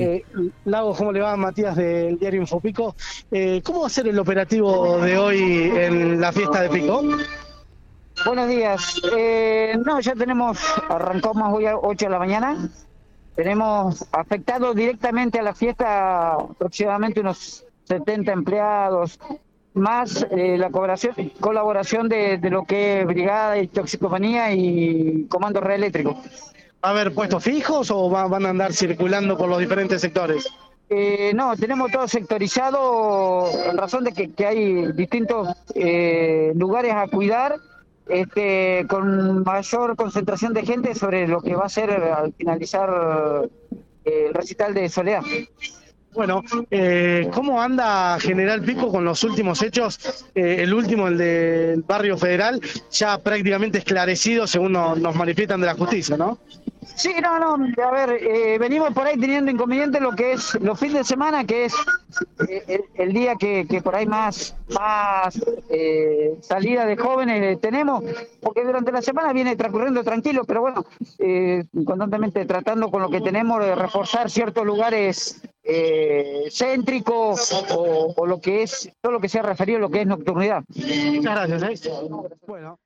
Eh, Lago, ¿cómo le va? Matías del diario Infopico. Eh, ¿Cómo va a ser el operativo de hoy en la fiesta de Pico? Buenos días. Eh, no, ya tenemos, arrancamos hoy a 8 de la mañana. Tenemos afectado directamente a la fiesta aproximadamente unos 70 empleados, más eh, la colaboración, colaboración de, de, lo que es Brigada y Toxicomanía y Comando Reeléctrico. ¿Va a haber puestos fijos o va, van a andar circulando por los diferentes sectores? Eh, no, tenemos todo sectorizado en razón de que, que hay distintos eh, lugares a cuidar este, con mayor concentración de gente sobre lo que va a ser al finalizar eh, el recital de Soledad. Bueno, eh, ¿cómo anda General Pico con los últimos hechos? Eh, el último, el del barrio federal, ya prácticamente esclarecido según nos, nos manifiestan de la justicia, ¿no? Sí, no, no, a ver, eh, venimos por ahí teniendo inconvenientes lo que es los fines de semana, que es eh, el, el, día que, que, por ahí más, más eh, salida de jóvenes tenemos, porque durante la semana viene transcurriendo tranquilo, pero bueno, eh, constantemente tratando con lo que tenemos de reforzar ciertos lugares eh, céntricos o, o, lo que es, todo lo que sea referido a lo que es nocturnidad. Muchas gracias. ¿eh? Bueno.